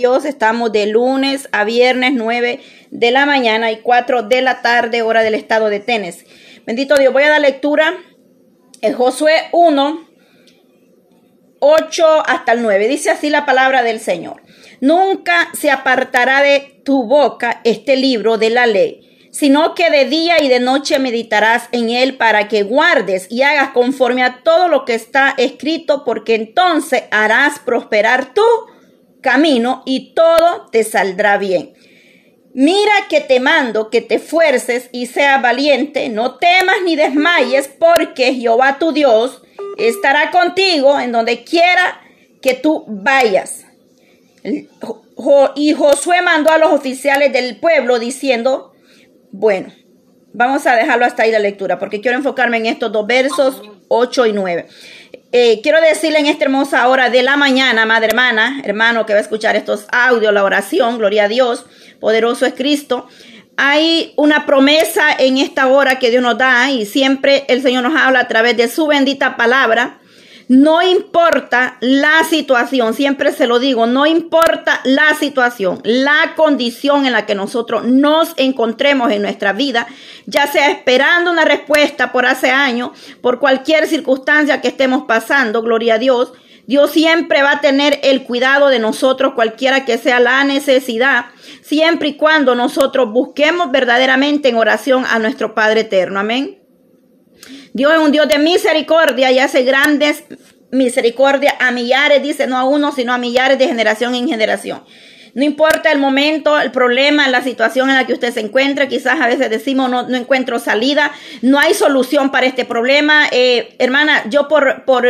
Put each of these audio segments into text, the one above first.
Dios, estamos de lunes a viernes 9 de la mañana y 4 de la tarde, hora del estado de Tennessee. Bendito Dios, voy a dar lectura en Josué 1, 8 hasta el 9. Dice así la palabra del Señor. Nunca se apartará de tu boca este libro de la ley sino que de día y de noche meditarás en él para que guardes y hagas conforme a todo lo que está escrito, porque entonces harás prosperar tu camino y todo te saldrá bien. Mira que te mando que te fuerces y seas valiente, no temas ni desmayes, porque Jehová tu Dios estará contigo en donde quiera que tú vayas. Y Josué mandó a los oficiales del pueblo diciendo, bueno, vamos a dejarlo hasta ahí la lectura porque quiero enfocarme en estos dos versos 8 y 9. Eh, quiero decirle en esta hermosa hora de la mañana, madre hermana, hermano que va a escuchar estos audios, la oración, gloria a Dios, poderoso es Cristo. Hay una promesa en esta hora que Dios nos da y siempre el Señor nos habla a través de su bendita palabra no importa la situación, siempre se lo digo, no importa la situación, la condición en la que nosotros nos encontremos en nuestra vida, ya sea esperando una respuesta por hace años, por cualquier circunstancia que estemos pasando, gloria a Dios, Dios siempre va a tener el cuidado de nosotros, cualquiera que sea la necesidad, siempre y cuando nosotros busquemos verdaderamente en oración a nuestro Padre eterno. Amén. Dios es un Dios de misericordia y hace grandes misericordia a millares, dice, no a uno, sino a millares de generación en generación. No importa el momento, el problema, la situación en la que usted se encuentre, quizás a veces decimos no, no encuentro salida, no hay solución para este problema. Eh, hermana, yo por, por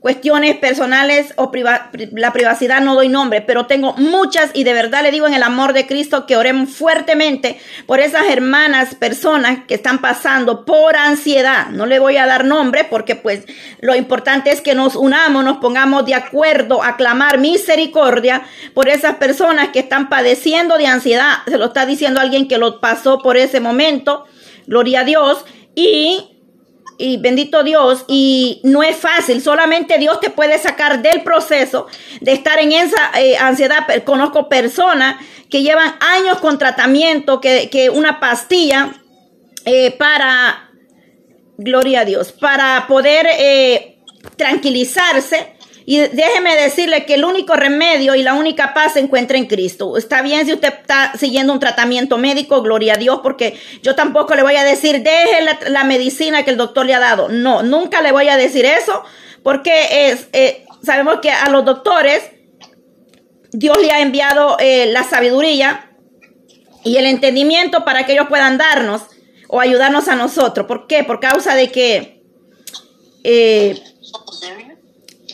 cuestiones personales o la privacidad no doy nombre, pero tengo muchas y de verdad le digo en el amor de Cristo que oremos fuertemente por esas hermanas, personas que están pasando por ansiedad. No le voy a dar nombre porque pues lo importante es que nos unamos, nos pongamos de acuerdo a clamar misericordia por esas personas que están padeciendo de ansiedad. Se lo está diciendo alguien que lo pasó por ese momento. Gloria a Dios. Y y bendito Dios, y no es fácil, solamente Dios te puede sacar del proceso de estar en esa eh, ansiedad. Conozco personas que llevan años con tratamiento, que, que una pastilla eh, para, gloria a Dios, para poder eh, tranquilizarse y déjeme decirle que el único remedio y la única paz se encuentra en Cristo. Está bien si usted está siguiendo un tratamiento médico, gloria a Dios, porque yo tampoco le voy a decir, deje la, medicina que el doctor le ha dado. No, nunca le voy a decir eso, porque eh, sabemos que a los doctores Dios le ha enviado eh, la sabiduría y el entendimiento para que ellos puedan darnos o ayudarnos a nosotros. ¿Por qué? Por causa de que... Eh,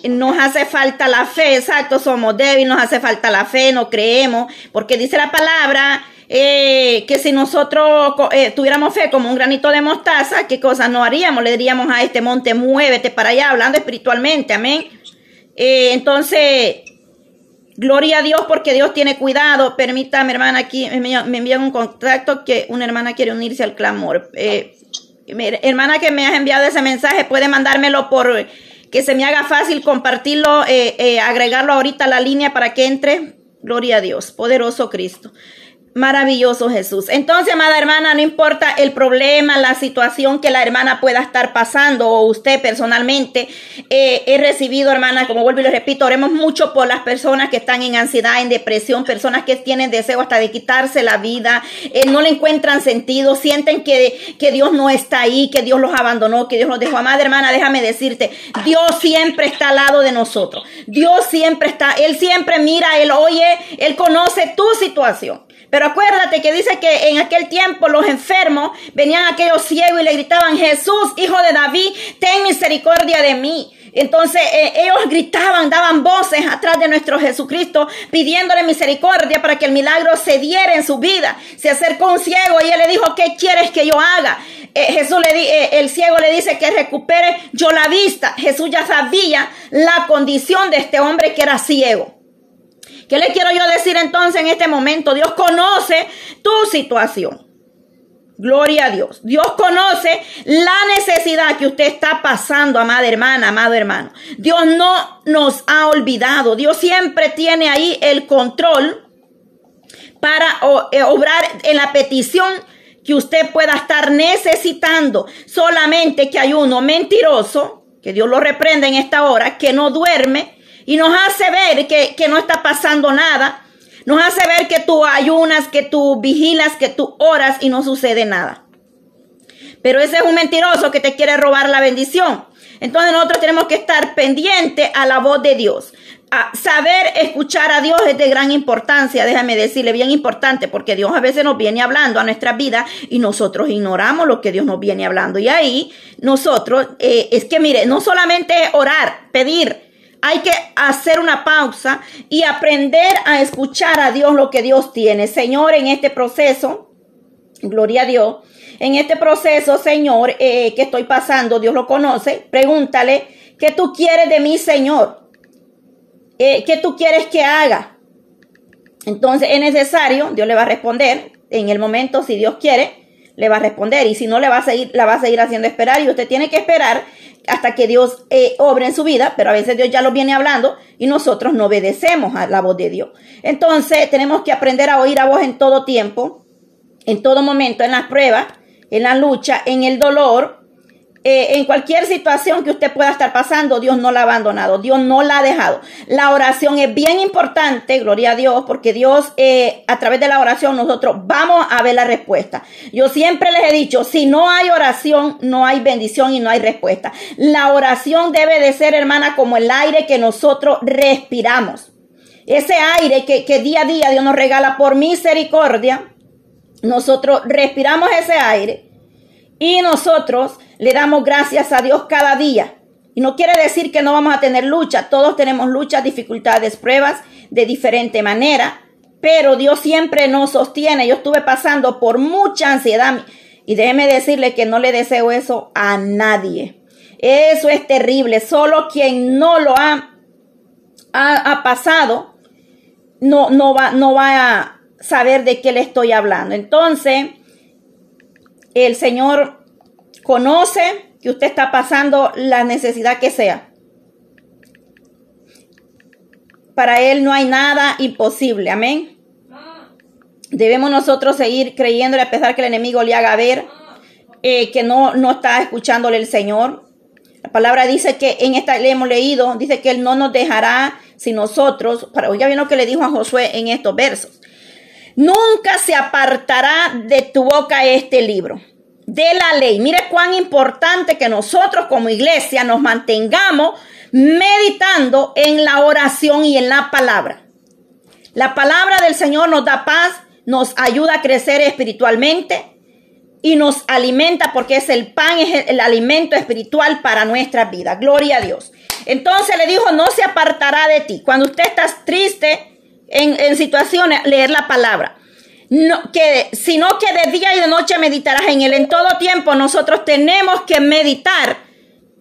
nos hace falta la fe, exacto, somos débiles, nos hace falta la fe, no creemos, porque dice la palabra eh, que si nosotros eh, tuviéramos fe como un granito de mostaza, ¿qué cosas no haríamos? Le diríamos a este monte, muévete para allá, hablando espiritualmente, amén. Eh, entonces, gloria a Dios porque Dios tiene cuidado. Permítame, hermana, aquí me, me envían un contacto que una hermana quiere unirse al clamor. hermana que me has enviado ese mensaje, puede mandármelo por que se me haga fácil compartirlo, eh, eh, agregarlo ahorita a la línea para que entre. Gloria a Dios, poderoso Cristo. Maravilloso Jesús. Entonces, amada hermana, no importa el problema, la situación que la hermana pueda estar pasando o usted personalmente, eh, he recibido, hermana, como vuelvo y le repito, oremos mucho por las personas que están en ansiedad, en depresión, personas que tienen deseo hasta de quitarse la vida, eh, no le encuentran sentido, sienten que, que Dios no está ahí, que Dios los abandonó, que Dios los dejó. Amada hermana, déjame decirte, Dios siempre está al lado de nosotros. Dios siempre está, Él siempre mira, Él oye, Él conoce tu situación. Pero acuérdate que dice que en aquel tiempo los enfermos venían aquellos ciegos y le gritaban, Jesús, hijo de David, ten misericordia de mí. Entonces eh, ellos gritaban, daban voces atrás de nuestro Jesucristo, pidiéndole misericordia para que el milagro se diera en su vida. Se acercó un ciego y él le dijo, ¿qué quieres que yo haga? Eh, Jesús le eh, el ciego le dice que recupere yo la vista. Jesús ya sabía la condición de este hombre que era ciego. ¿Qué le quiero yo decir entonces en este momento? Dios conoce tu situación. Gloria a Dios. Dios conoce la necesidad que usted está pasando, amada hermana, amado hermano. Dios no nos ha olvidado. Dios siempre tiene ahí el control para eh, obrar en la petición que usted pueda estar necesitando. Solamente que hay uno mentiroso, que Dios lo reprenda en esta hora, que no duerme y nos hace ver que, que no está pasando nada nos hace ver que tú ayunas, que tú vigilas, que tú oras y no sucede nada. Pero ese es un mentiroso que te quiere robar la bendición. Entonces nosotros tenemos que estar pendientes a la voz de Dios. A saber escuchar a Dios es de gran importancia, déjame decirle, bien importante, porque Dios a veces nos viene hablando a nuestra vida y nosotros ignoramos lo que Dios nos viene hablando. Y ahí nosotros, eh, es que mire, no solamente orar, pedir, hay que hacer una pausa y aprender a escuchar a Dios lo que Dios tiene. Señor, en este proceso, gloria a Dios, en este proceso, Señor, eh, que estoy pasando, Dios lo conoce, pregúntale, ¿qué tú quieres de mí, Señor? Eh, ¿Qué tú quieres que haga? Entonces es necesario, Dios le va a responder en el momento, si Dios quiere, le va a responder y si no le va a seguir, la va a seguir haciendo esperar y usted tiene que esperar hasta que Dios eh, obre en su vida, pero a veces Dios ya lo viene hablando y nosotros no obedecemos a la voz de Dios. Entonces tenemos que aprender a oír a voz en todo tiempo, en todo momento, en las pruebas, en la lucha, en el dolor, eh, en cualquier situación que usted pueda estar pasando, Dios no la ha abandonado, Dios no la ha dejado. La oración es bien importante, gloria a Dios, porque Dios eh, a través de la oración nosotros vamos a ver la respuesta. Yo siempre les he dicho, si no hay oración, no hay bendición y no hay respuesta. La oración debe de ser, hermana, como el aire que nosotros respiramos. Ese aire que, que día a día Dios nos regala por misericordia, nosotros respiramos ese aire y nosotros le damos gracias a Dios cada día. Y no quiere decir que no vamos a tener lucha. Todos tenemos luchas, dificultades, pruebas de diferente manera. Pero Dios siempre nos sostiene. Yo estuve pasando por mucha ansiedad. Y déjeme decirle que no le deseo eso a nadie. Eso es terrible. Solo quien no lo ha, ha, pasado no, no, va, no va a saber de qué le estoy hablando. Entonces, el Señor conoce que usted está pasando la necesidad que sea. Para Él no hay nada imposible. Amén. Debemos nosotros seguir creyéndole a pesar que el enemigo le haga ver eh, que no, no está escuchándole el Señor. La palabra dice que en esta le hemos leído, dice que Él no nos dejará si nosotros, para oiga bien lo que le dijo a Josué en estos versos. Nunca se apartará de tu boca este libro de la ley. Mire cuán importante que nosotros como iglesia nos mantengamos meditando en la oración y en la palabra. La palabra del Señor nos da paz, nos ayuda a crecer espiritualmente y nos alimenta porque es el pan, es el, alimento espiritual para nuestra vida. Gloria a Dios. Entonces le dijo, no se apartará de ti. Cuando usted está triste en, situaciones, leer la palabra no, que, sino que de día y de noche meditarás en él. En todo tiempo nosotros tenemos que meditar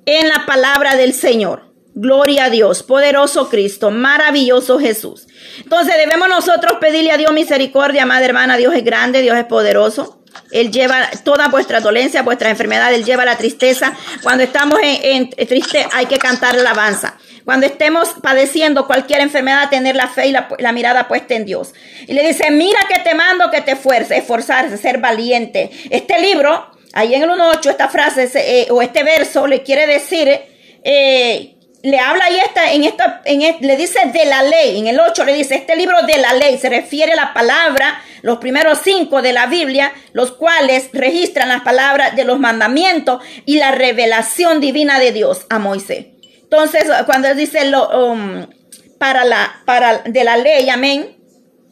en la palabra del Señor. Gloria a Dios, poderoso Cristo, maravilloso Jesús. Entonces debemos nosotros pedirle a Dios misericordia, madre hermana, Dios es grande, Dios es poderoso. Él lleva toda vuestra dolencia, vuestra enfermedad, Él lleva la tristeza. Cuando estamos en, triste hay que cantar alabanza. Cuando estemos padeciendo cualquier enfermedad, tener la fe y la, mirada puesta en Dios. Y le dice, mira que te mando que te esfuerces, esforzarse, ser valiente. Este libro, ahí en el 1.8, esta frase eh, o este verso le quiere decir, eh, le habla ahí esta, en esta, en le dice de la ley, en el 8 le dice, este libro de la ley se refiere a la palabra, los primeros cinco de la Biblia, los cuales registran las palabras de los mandamientos y la revelación divina de Dios a Moisés. Entonces, cuando dice lo, um, para la, para de la ley, amén.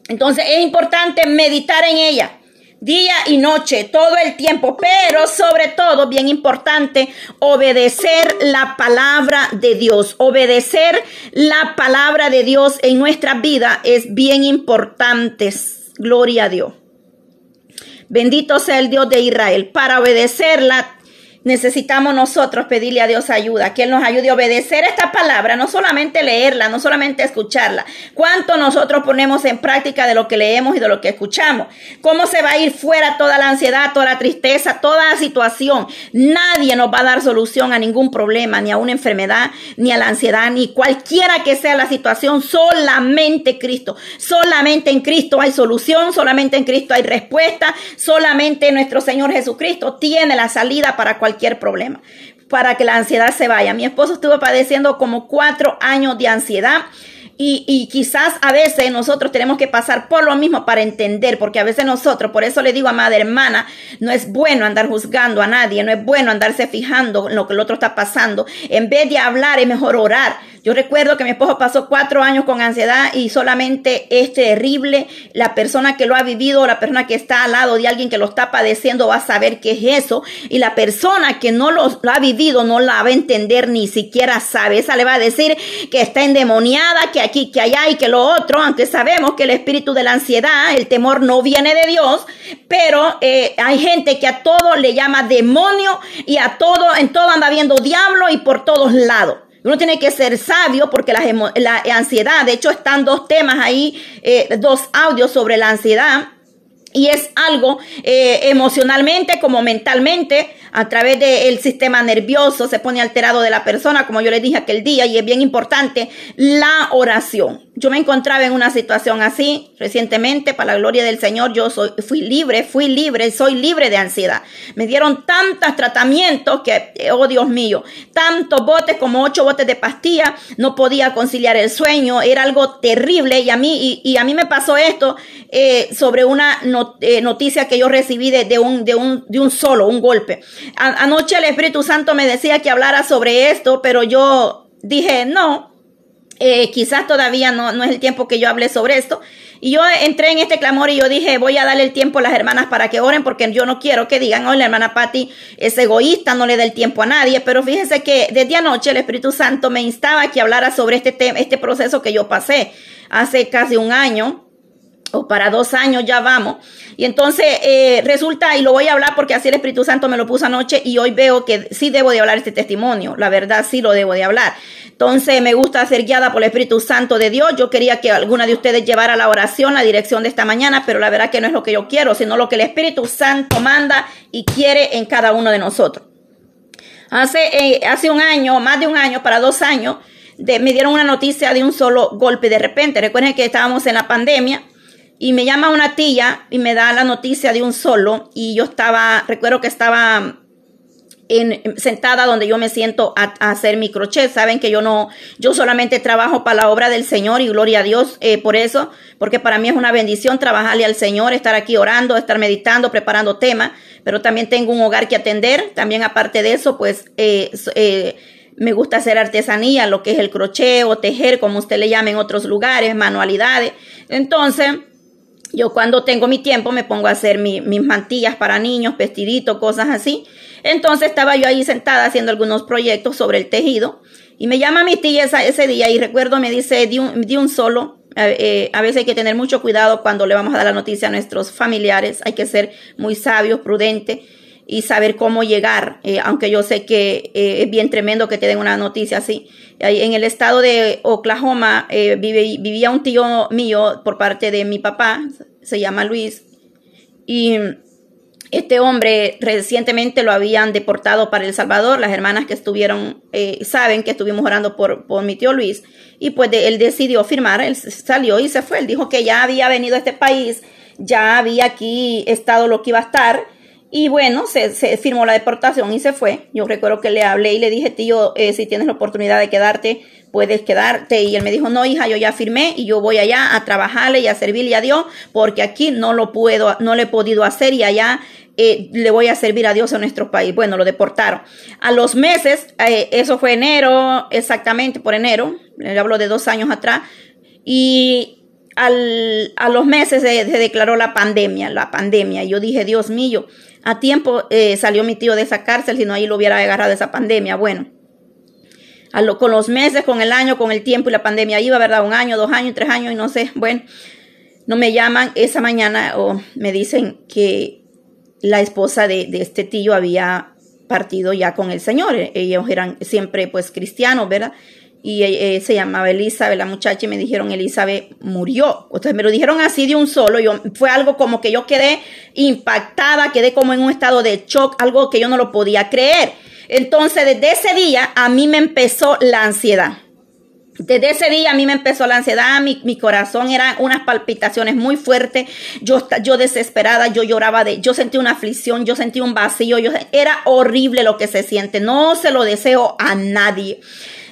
Entonces es importante meditar en ella día y noche, todo el tiempo, pero sobre todo, bien importante, obedecer la palabra de Dios. Obedecer la palabra de Dios en nuestra vida es bien importante. Gloria a Dios. Bendito sea el Dios de Israel. Para obedecerla necesitamos nosotros pedirle a Dios ayuda, que Él nos ayude a obedecer esta palabra, no solamente leerla, no solamente escucharla. ¿Cuánto nosotros ponemos en práctica de lo que leemos y de lo que escuchamos? ¿Cómo se va a ir fuera toda la ansiedad, toda la tristeza, toda la situación? Nadie nos va a dar solución a ningún problema, ni a una enfermedad, ni a la ansiedad, ni cualquiera que sea la situación. Solamente Cristo. Solamente en Cristo hay solución, solamente en Cristo hay respuesta, solamente nuestro Señor Jesucristo tiene la salida para cualquier cualquier problema, para que la ansiedad se vaya. Mi esposo estuvo padeciendo como cuatro años de ansiedad. Y, quizás a veces nosotros tenemos que pasar por lo mismo para entender, porque a veces nosotros, por eso le digo a madre hermana, no es bueno andar juzgando a nadie, no es bueno andarse fijando en lo que el otro está pasando. En vez de hablar, es mejor orar. Yo recuerdo que mi esposo pasó cuatro años con ansiedad y solamente es terrible. La persona que lo ha vivido, la persona que está al lado de alguien que lo está padeciendo va a saber qué es eso. Y la persona que no lo, ha vivido no la va a entender ni siquiera sabe. Esa le va a decir que está endemoniada, que que allá y que lo otro, aunque sabemos que el espíritu de la ansiedad, el temor no viene de Dios, pero eh, hay gente que a todo le llama demonio y a todo, en todo anda viendo diablo y por todos lados. Uno tiene que ser sabio porque la, la ansiedad, de hecho están dos temas ahí, eh, dos audios sobre la ansiedad. Y es algo eh, emocionalmente como mentalmente a través del sistema nervioso se pone alterado de la persona, como yo les dije aquel día, y es bien importante la oración. Yo me encontraba en una situación así recientemente, para la gloria del Señor, yo soy, fui libre, fui libre, soy libre de ansiedad. Me dieron tantos tratamientos que, oh Dios mío, tantos botes como ocho botes de pastilla, no podía conciliar el sueño, era algo terrible y a mí, y, a mí me pasó esto eh, sobre una eh, noticia que yo recibí de, un, de, un, de un solo, un golpe anoche el Espíritu Santo me decía que hablara sobre esto, pero yo dije, no, eh, quizás todavía no, no es el tiempo que yo hable sobre esto. Y yo entré en este clamor y yo dije, voy a darle el tiempo a las hermanas para que oren, porque yo no quiero que digan, hoy la hermana Patti es egoísta, no le da el tiempo a nadie. Pero fíjense que desde anoche el Espíritu Santo me instaba a que hablara sobre este, tema, este proceso que yo pasé hace casi un año o para dos años ya vamos. Y entonces eh, resulta, y lo voy a hablar porque así el Espíritu Santo me lo puso anoche y hoy veo que sí debo de hablar este testimonio, la verdad sí lo debo de hablar. Entonces me gusta ser guiada por el Espíritu Santo de Dios. Yo quería que alguna de ustedes llevara la oración, la dirección de esta mañana, pero la verdad que no es lo que yo quiero, sino lo que el Espíritu Santo manda y quiere en cada uno de nosotros. Hace, eh, hace un año, más de un año, para dos años, me dieron una noticia de un solo golpe de repente. Recuerden que estábamos en la pandemia y me llama una tía y me da la noticia de un solo y yo estaba, recuerdo que estaba en, sentada donde yo me siento a, hacer mi crochet. Saben que yo no, yo solamente trabajo para la obra del Señor y gloria a Dios eh, por eso, porque para mí es una bendición trabajarle al Señor, estar aquí orando, estar meditando, preparando temas, pero también tengo un hogar que atender. También aparte de eso, pues eh, eh, me gusta hacer artesanía, lo que es el crochet o tejer, como usted le llame en otros lugares, manualidades. Entonces, yo cuando tengo mi tiempo me pongo a hacer mis mantillas para niños, vestiditos, cosas así. Entonces estaba yo ahí sentada haciendo algunos proyectos sobre el tejido y me llama mi tía ese día y recuerdo me dice de un, de un solo, eh, a veces hay que tener mucho cuidado cuando le vamos a dar la noticia a nuestros familiares, hay que ser muy sabios, prudentes y saber cómo llegar, eh, aunque yo sé que eh, es bien tremendo que te den una noticia así. En el estado de Oklahoma eh, vivía un tío mío por parte de mi papá, se llama Luis, y este hombre recientemente lo habían deportado para El Salvador. Las hermanas que estuvieron saben que estuvimos orando por, por mi tío Luis. Y pues él decidió firmar, él salió y se fue. Él dijo que ya había venido a este país, ya había aquí estado lo que iba a estar y bueno, se, se, firmó la deportación y se fue. Yo recuerdo que le hablé y le dije, tío, eh, si tienes la oportunidad de quedarte, puedes quedarte. Y él me dijo, no, hija, yo ya firmé y yo voy allá a trabajarle y a servirle a Dios, porque aquí no lo puedo, no le he podido hacer y allá eh, le voy a servir a Dios en nuestro país. Bueno, lo deportaron. A los meses, eh, eso fue enero, exactamente por enero, le hablo de dos años atrás, y al, a los meses se, se declaró la pandemia, la pandemia. Yo dije, Dios mío, a tiempo eh, salió mi tío de esa cárcel, si no ahí lo hubiera agarrado esa pandemia. Bueno, con los meses, con el año, con el tiempo y la pandemia iba, ¿verdad? Un año, dos años, tres años y no sé. Bueno, no me llaman esa mañana o me dicen que la esposa de, de este tío había partido ya con el Señor. Ellos eran siempre pues cristianos, ¿verdad? Y eh, se llamaba Elizabeth, la muchacha, y me dijeron, Elizabeth murió. Entonces me lo dijeron así de un solo, yo, fue algo como que yo quedé impactada, quedé como en un estado de shock, algo que yo no lo podía creer. Entonces desde ese día a mí me empezó la ansiedad. Desde ese día a mí me empezó la ansiedad, mi, mi corazón era unas palpitaciones muy fuertes, yo, yo desesperada, yo lloraba, de, yo sentí una aflicción, yo sentí un vacío, yo, era horrible lo que se siente, no se lo deseo a nadie.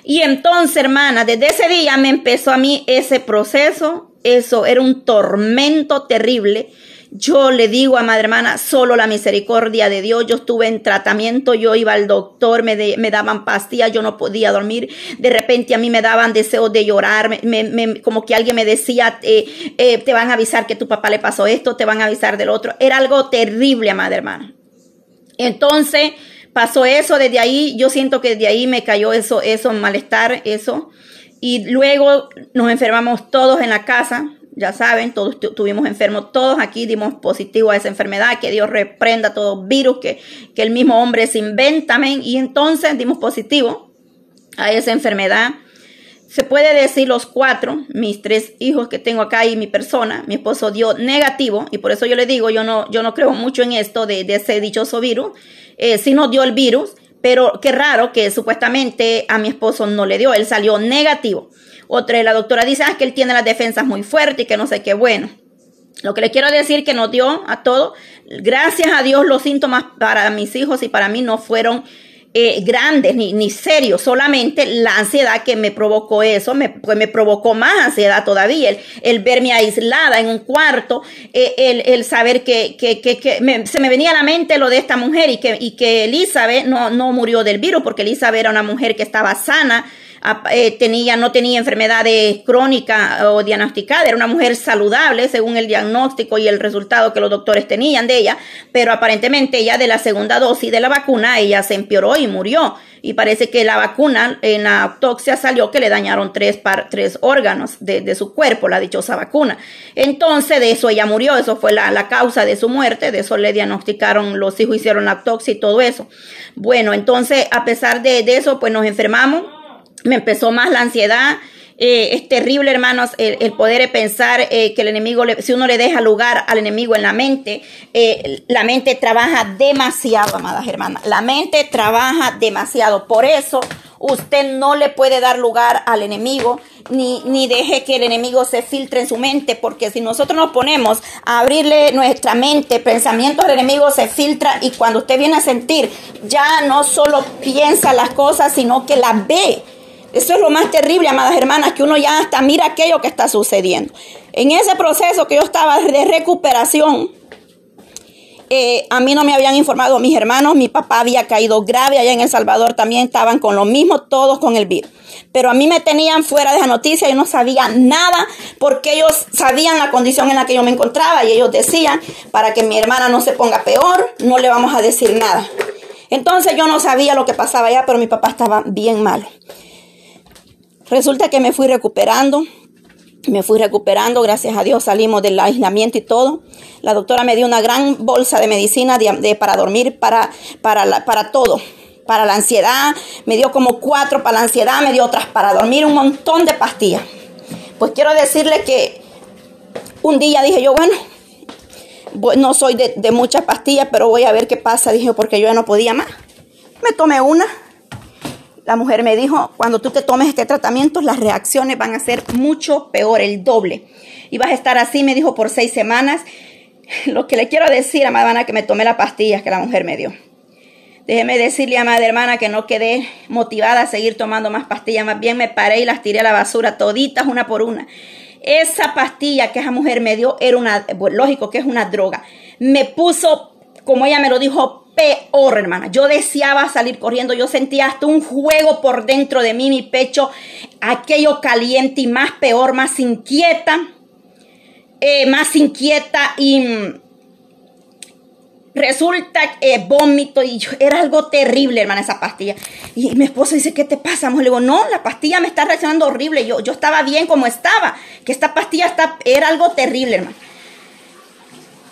Y entonces, hermana, desde ese día me empezó a mí ese proceso. Eso era un tormento terrible. Yo le digo a madre hermana, solo la misericordia de Dios. Yo estuve en tratamiento, yo iba al doctor, me, daban pastillas, yo no podía dormir. De repente a mí me daban deseos de llorar, como que alguien me decía, eh, eh, te van a avisar que tu papá le pasó esto, te van a avisar del otro. Era algo terrible, madre hermana. Entonces, pasó eso, desde ahí yo siento que desde ahí me cayó eso, eso, malestar, eso. Y luego nos enfermamos todos en la casa, ya saben, todos estuvimos enfermos, todos aquí dimos positivo a esa enfermedad, que Dios reprenda todo virus que, que el mismo hombre se inventa, y entonces dimos positivo a esa enfermedad. Se puede decir los cuatro, mis tres hijos que tengo acá y mi persona, mi esposo dio negativo y por eso yo le digo, yo no, yo no creo mucho en esto de, de ese dichoso virus, eh, sí nos dio el virus, pero qué raro que supuestamente a mi esposo no le dio, él salió negativo. Otra, la doctora dice ah, que él tiene las defensas muy fuertes y que no sé qué bueno. Lo que le quiero decir que nos dio a todos, gracias a Dios los síntomas para mis hijos y para mí no fueron eh, grandes ni, ni serios, solamente la ansiedad que me provocó eso, me, pues me provocó más ansiedad todavía, el, verme aislada en un cuarto, eh, el, el, saber que, que, que, que se me venía a la mente lo de esta mujer y que, y que Elizabeth no, no murió del virus, porque Elizabeth era una mujer que estaba sana, eh, tenía, no tenía enfermedades crónicas o diagnosticadas, era una mujer saludable según el diagnóstico y el resultado que los doctores tenían de ella, pero aparentemente ya de la segunda dosis de la vacuna ella se empeoró y murió. Y parece que la vacuna en la autopsia salió que le dañaron tres, tres órganos de, su cuerpo, la dichosa vacuna. Entonces de eso ella murió, eso fue la, la causa de su muerte, de eso le diagnosticaron, los hijos hicieron la autopsia y todo eso. Bueno, entonces a pesar de, de eso, pues nos enfermamos me empezó más la ansiedad. Eh, es terrible, hermanos, el, poder pensar eh, que el enemigo, si uno le deja lugar al enemigo en la mente, eh, la mente trabaja demasiado, amadas hermanas. La mente trabaja demasiado. Por eso usted no le puede dar lugar al enemigo, ni, ni deje que el enemigo se filtre en su mente, porque si nosotros nos ponemos a abrirle nuestra mente, pensamientos del enemigo se filtra y cuando usted viene a sentir, ya no solo piensa las cosas, sino que las ve eso es lo más terrible, amadas hermanas, que uno ya hasta mira aquello que está sucediendo. En ese proceso que yo estaba de recuperación, eh, a mí no me habían informado mis hermanos, mi papá había caído grave allá en El Salvador, también estaban con lo mismo, todos con el virus. Pero a mí me tenían fuera de esa noticia, yo no sabía nada porque ellos sabían la condición en la que yo me encontraba y ellos decían, para que mi hermana no se ponga peor, no le vamos a decir nada. Entonces yo no sabía lo que pasaba allá, pero mi papá estaba bien malo. Resulta que me fui recuperando, me fui recuperando, gracias a Dios salimos del aislamiento y todo. La doctora me dio una gran bolsa de medicina de, para dormir, para, para, para todo, para la ansiedad, me dio como cuatro para la ansiedad, me dio otras para dormir, un montón de pastillas. Pues quiero decirle que un día dije yo, bueno, no soy de, de muchas pastillas, pero voy a ver qué pasa, dije, porque yo ya no podía más. Me tomé una la mujer me dijo, cuando tú te tomes este tratamiento, las reacciones van a ser mucho peor, el doble. Y vas a estar así, me dijo, por seis semanas. Lo que le quiero decir, amada hermana, que me tomé las pastillas que la mujer me dio. Déjeme decirle, amada hermana, que no quedé motivada a seguir tomando más pastillas. Más bien me paré y las tiré a la basura, toditas una por una. Esa pastilla que esa mujer me dio era una, lógico que es una droga. Me puso, como ella me lo dijo, peor, hermana. Yo deseaba salir corriendo. Yo sentía hasta un juego por dentro de mí, mi pecho, aquello caliente y más peor, más inquieta, eh, más inquieta y mm, resulta eh, vómito y yo, era algo terrible, hermana, esa pastilla. Y mi esposo dice, ¿qué te pasa? Le digo, no, la pastilla me está reaccionando horrible. Yo, yo estaba bien como estaba, que esta pastilla está, era algo terrible, hermana.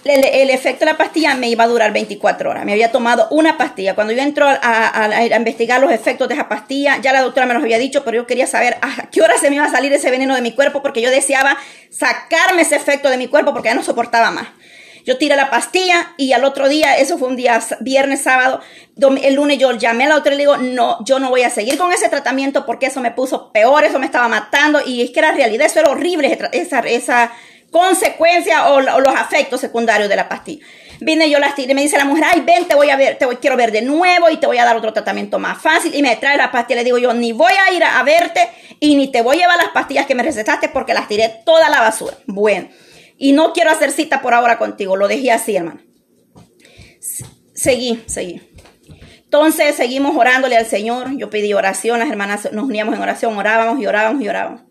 El, efecto de la pastilla me iba a durar 24 horas. Me había tomado una pastilla. Cuando yo entro a, investigar los efectos de esa pastilla, ya la doctora me los había dicho, pero yo quería saber a qué hora se me iba a salir ese veneno de mi cuerpo porque yo deseaba sacarme ese efecto de mi cuerpo porque ya no soportaba más. Yo tiré la pastilla y al otro día, eso fue un día viernes, sábado, el lunes yo llamé a la doctora y le digo, no, yo no voy a seguir con ese tratamiento porque eso me puso peor, eso me estaba matando y es que era realidad, eso era horrible, esa, esa consecuencia o, los afectos secundarios de la pastilla. Vine yo la y me dice la mujer, ay, ven, te voy a ver, te quiero ver de nuevo y te voy a dar otro tratamiento más fácil. Y me trae la pastilla. Le digo yo, ni voy a ir a, verte y ni te voy a llevar las pastillas que me recetaste porque las tiré toda la basura. Bueno, y no quiero hacer cita por ahora contigo. Lo dejé así, hermano. Seguí, seguí. Entonces seguimos orándole al Señor. Yo pedí oración, las hermanas nos uníamos en oración, orábamos y orábamos y orábamos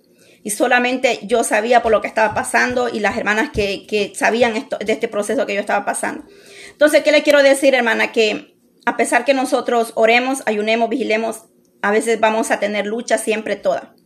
y solamente yo sabía por lo que estaba pasando y las hermanas que, sabían esto, de este proceso que yo estaba pasando. Entonces, ¿qué le quiero decir, hermana? Que a pesar que nosotros oremos, ayunemos, vigilemos, a veces vamos a tener lucha siempre toda.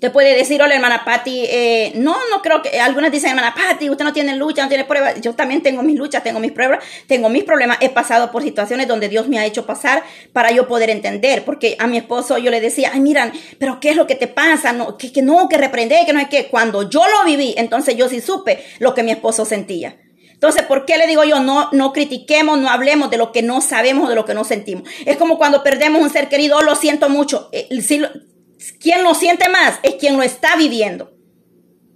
Usted puede decir, hola hermana Patti, eh, no, no creo que, algunas dicen, hermana Patti, usted no tiene lucha, no tiene pruebas. Yo también tengo mis luchas, tengo mis pruebas, tengo mis problemas. He pasado por situaciones donde Dios me ha hecho pasar para yo poder entender. Porque a mi esposo yo le decía, ay, miran, pero ¿qué es lo que te pasa? No, que, que no, que reprende, que no es que. Cuando yo lo viví, entonces yo sí supe lo que mi esposo sentía. Entonces, ¿por qué le digo yo no, no critiquemos, no hablemos de lo que no sabemos de lo que no sentimos? Es como cuando perdemos un ser querido, oh, lo siento mucho. Eh, quien lo siente más es quien lo está viviendo.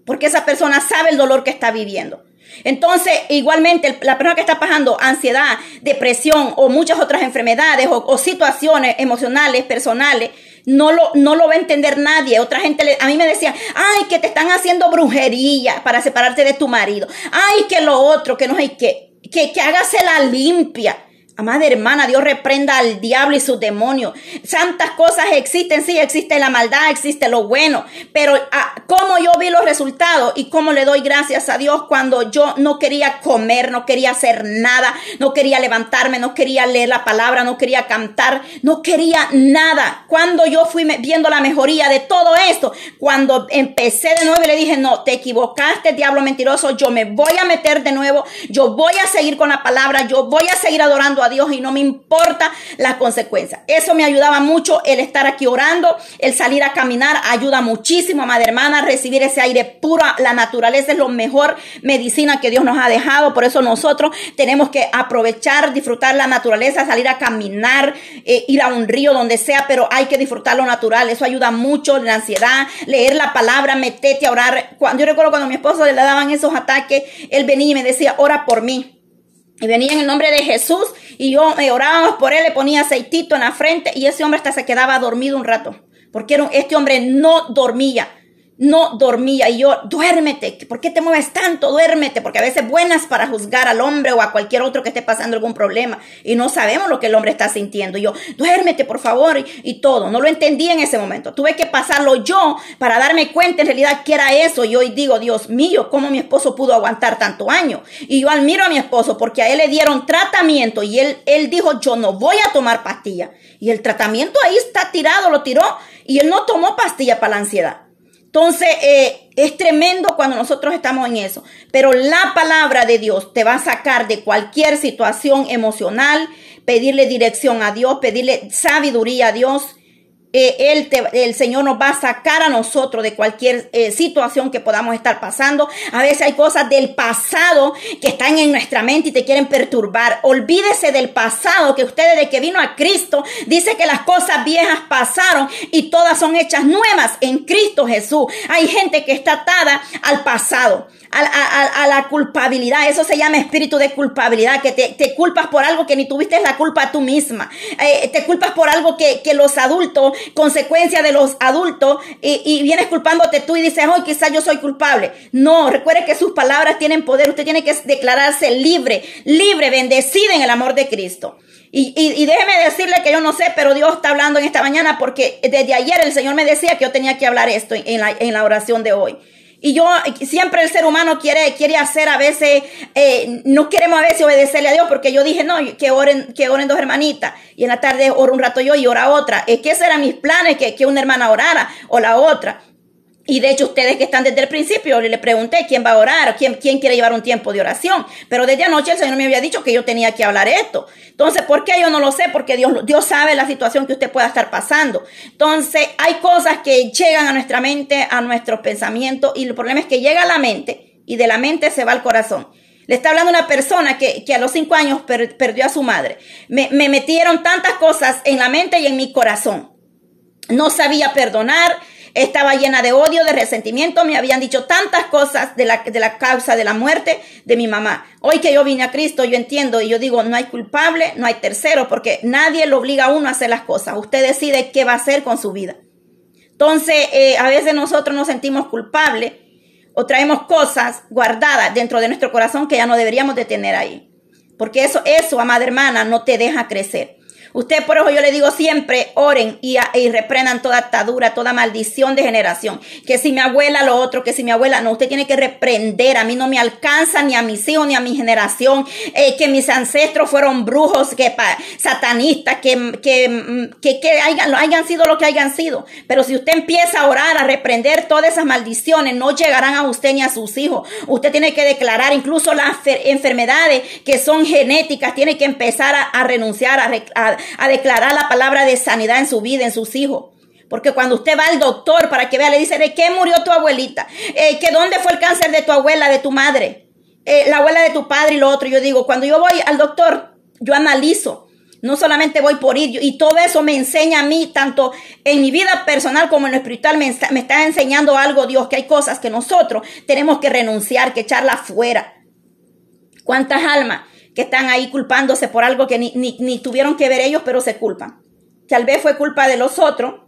Porque esa persona sabe el dolor que está viviendo. Entonces, igualmente, la persona que está pasando ansiedad, depresión o muchas otras enfermedades o, situaciones emocionales, personales, no lo, no lo va a entender nadie. Otra gente a mí me decía, ay, que te están haciendo brujería para separarte de tu marido. Ay, que lo otro, que no hay que, que, que hágase la limpia. Amada hermana, Dios reprenda al diablo y sus demonios. Santas cosas existen, sí, existe la maldad, existe lo bueno, pero ah, cómo yo vi los resultados y cómo le doy gracias a Dios cuando yo no quería comer, no quería hacer nada, no quería levantarme, no quería leer la palabra, no quería cantar, no quería nada. Cuando yo fui viendo la mejoría de todo esto, cuando empecé de nuevo y le dije, no, te equivocaste, diablo mentiroso, yo me voy a meter de nuevo, yo voy a seguir con la palabra, yo voy a seguir adorando a Dios y no me importa las consecuencias. Eso me ayudaba mucho el estar aquí orando, el salir a caminar, ayuda muchísimo, madre hermana, recibir ese aire puro. La naturaleza es lo mejor medicina que Dios nos ha dejado. Por eso nosotros tenemos que aprovechar, disfrutar la naturaleza, salir a caminar, eh, ir a un río, donde sea, pero hay que disfrutar lo natural. Eso ayuda mucho la ansiedad, leer la palabra, metete a orar. Cuando, yo recuerdo cuando a mi esposo le daban esos ataques, él venía y me decía, ora por mí. Y venía en el nombre de Jesús y yo me orábamos por él, le ponía aceitito en la frente y ese hombre hasta se quedaba dormido un rato. Porque este hombre no dormía no dormía y yo, duérmete, ¿por qué te mueves tanto? Duérmete, porque a veces buenas para juzgar al hombre o a cualquier otro que esté pasando algún problema y no sabemos lo que el hombre está sintiendo. Y yo, duérmete, por favor, y, todo. No lo entendí en ese momento. Tuve que pasarlo yo para darme cuenta en realidad que era eso. Y hoy digo, Dios mío, ¿cómo mi esposo pudo aguantar tanto año? Y yo admiro a mi esposo porque a él le dieron tratamiento y él, él dijo, yo no voy a tomar pastilla. Y el tratamiento ahí está tirado, lo tiró y él no tomó pastilla para la ansiedad. Entonces, eh, es tremendo cuando nosotros estamos en eso. Pero la palabra de Dios te va a sacar de cualquier situación emocional, pedirle dirección a Dios, pedirle sabiduría a Dios eh, el Señor nos va a sacar a nosotros de cualquier eh, situación que podamos estar pasando. A veces hay cosas del pasado que están en nuestra mente y te quieren perturbar. Olvídese del pasado, que usted desde que vino a Cristo dice que las cosas viejas pasaron y todas son hechas nuevas en Cristo Jesús. Hay gente que está atada al pasado a, la culpabilidad. Eso se llama espíritu de culpabilidad, que te, culpas por algo que ni tuviste la culpa tú misma. Eh, te culpas por algo que, los adultos, consecuencia de los adultos, y, vienes culpándote tú y dices, hoy quizás yo soy culpable. No, recuerde que sus palabras tienen poder. Usted tiene que declararse libre, libre, bendecida en el amor de Cristo. Y, y, déjeme decirle que yo no sé, pero Dios está hablando en esta mañana porque desde ayer el Señor me decía que yo tenía que hablar esto en la, en la oración de hoy. Y yo, siempre el ser humano quiere, quiere hacer a veces, eh, no queremos a veces obedecerle a Dios porque yo dije, no, que oren, que oren dos hermanitas. Y en la tarde oro un rato yo y ora otra. Es que esos eran mis planes, que, que una hermana orara o la otra. Y de hecho, ustedes que están desde el principio, le pregunté quién va a orar, quién, quién quiere llevar un tiempo de oración. Pero desde anoche el Señor me había dicho que yo tenía que hablar esto. Entonces, ¿por qué yo no lo sé? Porque Dios, Dios sabe la situación que usted pueda estar pasando. Entonces, hay cosas que llegan a nuestra mente, a nuestros pensamientos, y el problema es que llega a la mente y de la mente se va al corazón. Le está hablando una persona que, a los cinco años perdió a su madre. me metieron tantas cosas en la mente y en mi corazón. No sabía perdonar estaba llena de odio, de resentimiento, me habían dicho tantas cosas de la, de la causa de la muerte de mi mamá. Hoy que yo vine a Cristo, yo entiendo y yo digo, no hay culpable, no hay tercero, porque nadie lo obliga a uno a hacer las cosas. Usted decide qué va a hacer con su vida. Entonces, eh, a veces nosotros nos sentimos culpables o traemos cosas guardadas dentro de nuestro corazón que ya no deberíamos de tener ahí. Porque eso, eso, amada hermana, no te deja crecer. Usted, por eso yo le digo siempre, oren y, reprendan toda atadura, toda maldición de generación. Que si mi abuela lo otro, que si mi abuela no, usted tiene que reprender. A mí no me alcanza ni a mis hijos ni a mi generación. Eh, que mis ancestros fueron brujos, que satanistas, que, que, que, que hayan, hayan sido lo que hayan sido. Pero si usted empieza a orar, a reprender todas esas maldiciones, no llegarán a usted ni a sus hijos. Usted tiene que declarar incluso las enfermedades que son genéticas, tiene que empezar a, renunciar, a, a a declarar la palabra de sanidad en su vida, en sus hijos. Porque cuando usted va al doctor para que vea, le dice, ¿de qué murió tu abuelita? Eh, ¿Que dónde fue el cáncer de tu abuela, de tu madre? Eh, la abuela de tu padre y lo otro. Yo digo, cuando yo voy al doctor, yo analizo. No solamente voy por ir. Y todo eso me enseña a mí, tanto en mi vida personal como en lo espiritual, me me está enseñando algo, Dios, que hay cosas que nosotros tenemos que renunciar, que echarla fuera. ¿Cuántas almas que están ahí culpándose por algo que ni, ni, tuvieron que ver ellos, pero se culpan. Tal vez fue culpa de los otros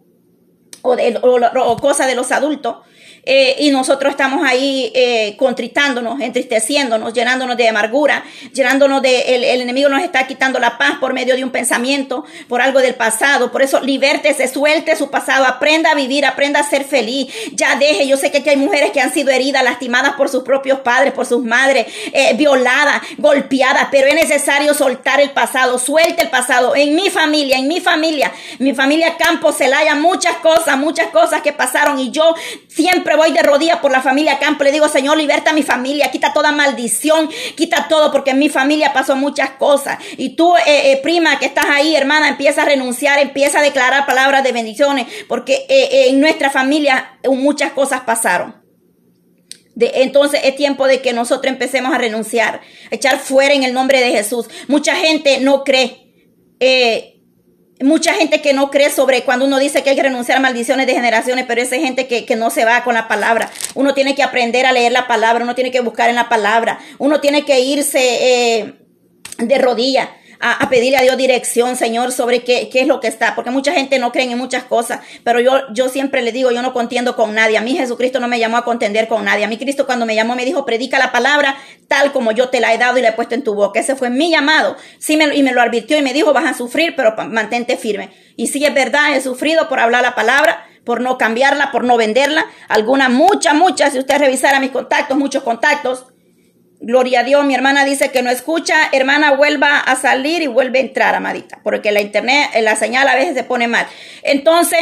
o, de, o, o cosa de los adultos eh, y nosotros estamos ahí eh, contritándonos, entristeciéndonos, llenándonos de amargura, llenándonos de, el, el, enemigo nos está quitando la paz por medio de un pensamiento, por algo del pasado. Por eso, libértese, suelte su pasado, aprenda a vivir, aprenda a ser feliz. Ya deje, yo sé que aquí hay mujeres que han sido heridas, lastimadas por sus propios padres, por sus madres, eh, violadas, golpeadas, pero es necesario soltar el pasado, suelte el pasado. En mi familia, en mi familia, mi familia Campo Celaya, muchas cosas, muchas cosas que pasaron y yo siempre voy de rodillas por la familia Campo. Le digo, Señor, liberta a mi familia, quita toda maldición, quita todo, porque en mi familia pasó muchas cosas. Y tú, eh, eh, prima, que estás ahí, hermana, empieza a renunciar, empieza a declarar palabras de bendiciones, porque eh, en nuestra familia muchas cosas pasaron. De, entonces es tiempo de que nosotros empecemos a renunciar, a echar fuera en el nombre de Jesús. Mucha gente no cree. Mucha gente que no cree sobre cuando uno dice que hay que renunciar a maldiciones de generaciones, pero esa gente que, que, no se va con la palabra. Uno tiene que aprender a leer la palabra, uno tiene que buscar en la palabra, uno tiene que irse eh, de rodillas a, pedirle a Dios dirección, Señor, sobre qué, qué, es lo que está, porque mucha gente no cree en muchas cosas, pero yo, yo siempre le digo, yo no contiendo con nadie, a mí Jesucristo no me llamó a contender con nadie, a mí Cristo cuando me llamó me dijo, predica la palabra tal como yo te la he dado y la he puesto en tu boca, ese fue mi llamado, sí me, y me lo advirtió y me dijo, vas a sufrir, pero mantente firme, y sí es verdad, he sufrido por hablar la palabra, por no cambiarla, por no venderla, algunas, muchas, muchas, si usted revisara mis contactos, muchos contactos, Gloria a Dios, mi hermana dice que no escucha, hermana vuelva a salir y vuelve a entrar, amadita, porque la internet, la señal a veces se pone mal. Entonces,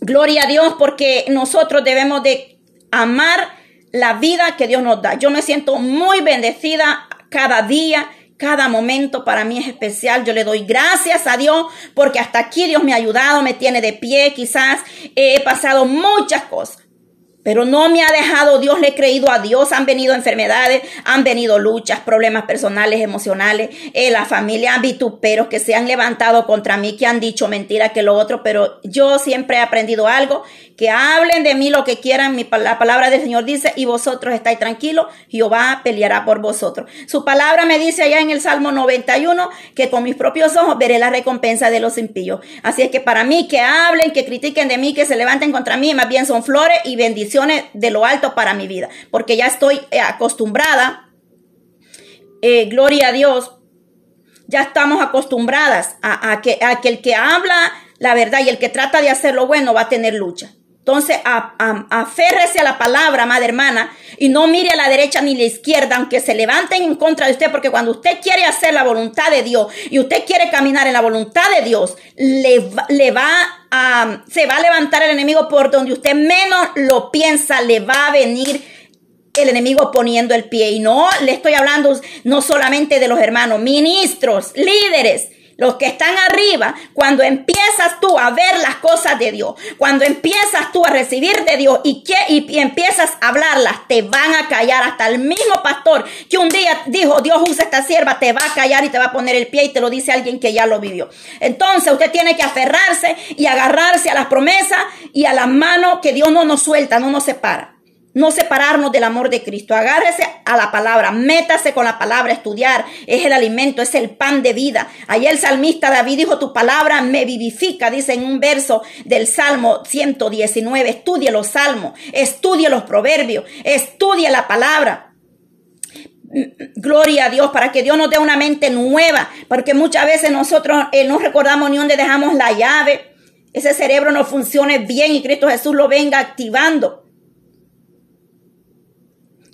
gloria a Dios porque nosotros debemos de amar la vida que Dios nos da. Yo me siento muy bendecida cada día, cada momento para mí es especial. Yo le doy gracias a Dios porque hasta aquí Dios me ha ayudado, me tiene de pie, quizás he pasado muchas cosas. Pero no me ha dejado, Dios le he creído a Dios, han venido enfermedades, han venido luchas, problemas personales, emocionales, eh, la familia, vituperos que se han levantado contra mí, que han dicho mentira que lo otro, pero yo siempre he aprendido algo, que hablen de mí lo que quieran, mi, la palabra del Señor dice, y vosotros estáis tranquilos, Jehová peleará por vosotros. Su palabra me dice allá en el Salmo 91, que con mis propios ojos veré la recompensa de los impíos. Así es que para mí, que hablen, que critiquen de mí, que se levanten contra mí, más bien son flores y bendiciones de lo alto para mi vida, porque ya estoy eh, acostumbrada, eh, gloria a Dios, ya estamos acostumbradas a, que, a que el que habla la verdad y el que trata de hacer lo bueno va a tener lucha. Entonces, aférrese a la palabra, madre hermana, y no mire a la derecha ni a la izquierda, aunque se levanten en contra de usted, porque cuando usted quiere hacer la voluntad de Dios y usted quiere caminar en la voluntad de Dios, le, le va a, se va a levantar el enemigo por donde usted menos lo piensa, le va a venir el enemigo poniendo el pie. Y no le estoy hablando no solamente de los hermanos, ministros, líderes los que están arriba, cuando empiezas tú a ver las cosas de Dios, cuando empiezas tú a recibir de Dios y, que, y, empiezas a hablarlas, te van a callar. Hasta el mismo pastor que un día dijo, Dios usa esta sierva, te va a callar y te va a poner el pie y te lo dice alguien que ya lo vivió. Entonces usted tiene que aferrarse y agarrarse a las promesas y a las manos que Dios no nos suelta, no nos separa no separarnos del amor de Cristo. Agárrese a la palabra, métase con la palabra, estudiar. Es el alimento, es el pan de vida. Allí el salmista David dijo, tu palabra me vivifica, dice en un verso del Salmo 119. Estudie los salmos, estudie los proverbios, estudie la palabra. Gloria a Dios para que Dios nos dé una mente nueva, porque muchas veces nosotros eh, no recordamos ni dónde dejamos la llave. Ese cerebro no funcione bien y Cristo Jesús lo venga activando.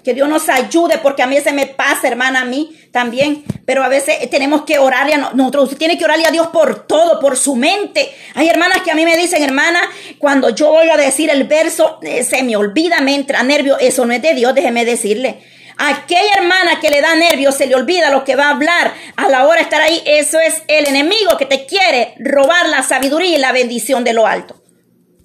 Que Dios nos ayude, porque a mí se me pasa, hermana, a mí también. Pero a veces tenemos que orarle a nosotros. Tiene que orarle a Dios por todo, por su mente. Hay hermanas que a mí me dicen, hermana, cuando yo voy a decir el verso, eh, se me olvida, me entra nervio. Eso no es de Dios, déjeme decirle. Aquella hermana que le da nervios, se le olvida lo que va a hablar a la hora de estar ahí. Eso es el enemigo que te quiere robar la sabiduría y la bendición de lo alto.